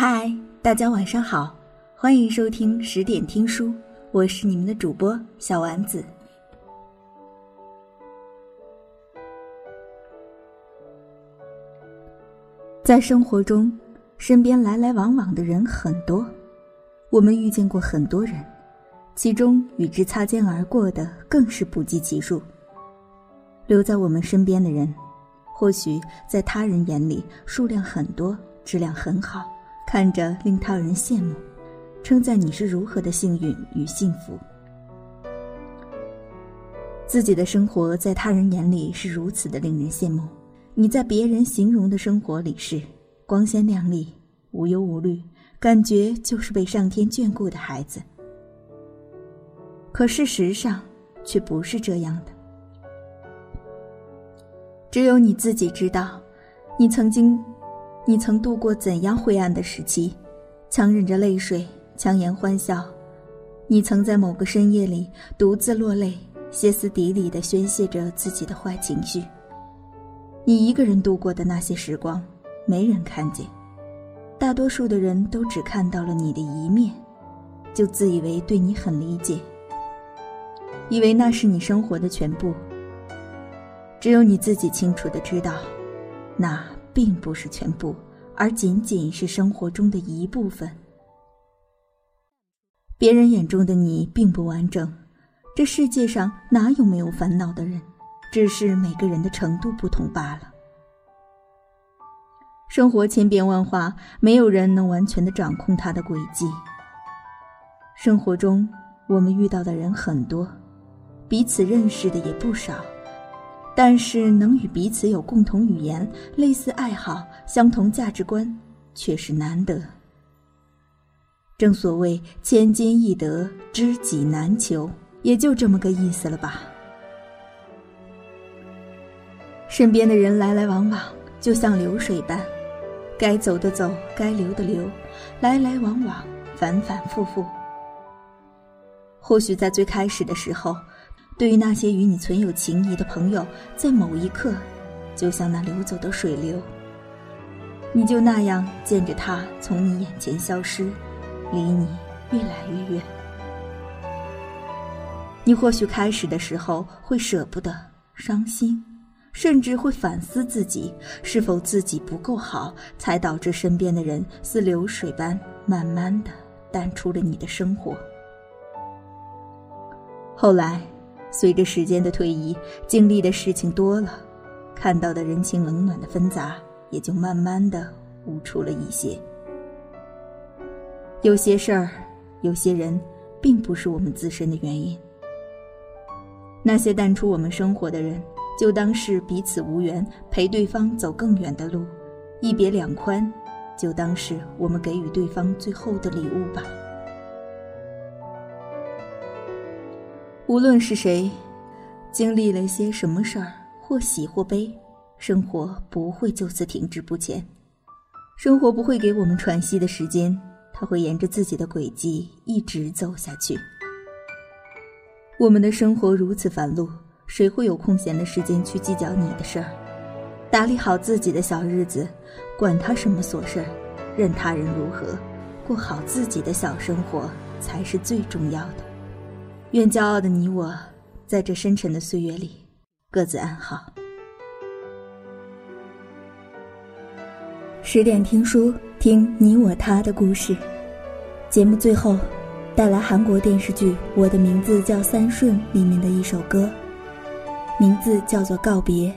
嗨，大家晚上好，欢迎收听十点听书，我是你们的主播小丸子。在生活中，身边来来往往的人很多，我们遇见过很多人，其中与之擦肩而过的更是不计其数。留在我们身边的人，或许在他人眼里数量很多，质量很好，看着令他人羡慕，称赞你是如何的幸运与幸福。自己的生活在他人眼里是如此的令人羡慕。你在别人形容的生活里是光鲜亮丽、无忧无虑，感觉就是被上天眷顾的孩子。可事实上却不是这样的。只有你自己知道，你曾经，你曾度过怎样灰暗的时期，强忍着泪水，强颜欢笑。你曾在某个深夜里独自落泪，歇斯底里的宣泄着自己的坏情绪。你一个人度过的那些时光，没人看见，大多数的人都只看到了你的一面，就自以为对你很理解，以为那是你生活的全部。只有你自己清楚的知道，那并不是全部，而仅仅是生活中的一部分。别人眼中的你并不完整，这世界上哪有没有烦恼的人？只是每个人的程度不同罢了。生活千变万化，没有人能完全的掌控它的轨迹。生活中，我们遇到的人很多，彼此认识的也不少，但是能与彼此有共同语言、类似爱好、相同价值观，却是难得。正所谓千金易得，知己难求，也就这么个意思了吧。身边的人来来往往，就像流水般，该走的走，该留的留，来来往往，反反复复。或许在最开始的时候，对于那些与你存有情谊的朋友，在某一刻，就像那流走的水流，你就那样见着他从你眼前消失，离你越来越远。你或许开始的时候会舍不得，伤心。甚至会反思自己是否自己不够好，才导致身边的人似流水般慢慢的淡出了你的生活。后来，随着时间的推移，经历的事情多了，看到的人情冷暖的纷杂也就慢慢的悟出了一些。有些事儿，有些人，并不是我们自身的原因。那些淡出我们生活的人。就当是彼此无缘，陪对方走更远的路，一别两宽，就当是我们给予对方最后的礼物吧。无论是谁，经历了些什么事儿，或喜或悲，生活不会就此停滞不前，生活不会给我们喘息的时间，它会沿着自己的轨迹一直走下去。我们的生活如此繁碌。谁会有空闲的时间去计较你的事儿？打理好自己的小日子，管他什么琐事儿，任他人如何，过好自己的小生活才是最重要的。愿骄傲的你我，在这深沉的岁月里，各自安好。十点听书，听你我他的故事。节目最后，带来韩国电视剧《我的名字叫三顺》里面的一首歌。名字叫做告别，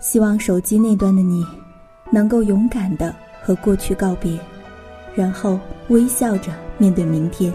希望手机那端的你，能够勇敢的和过去告别，然后微笑着面对明天。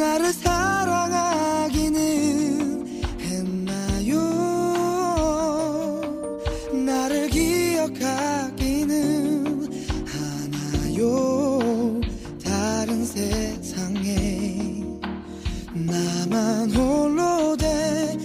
나를 사랑하기는 했나요? 나를 기억하기는 하나요? 다른 세상에 나만 홀로 된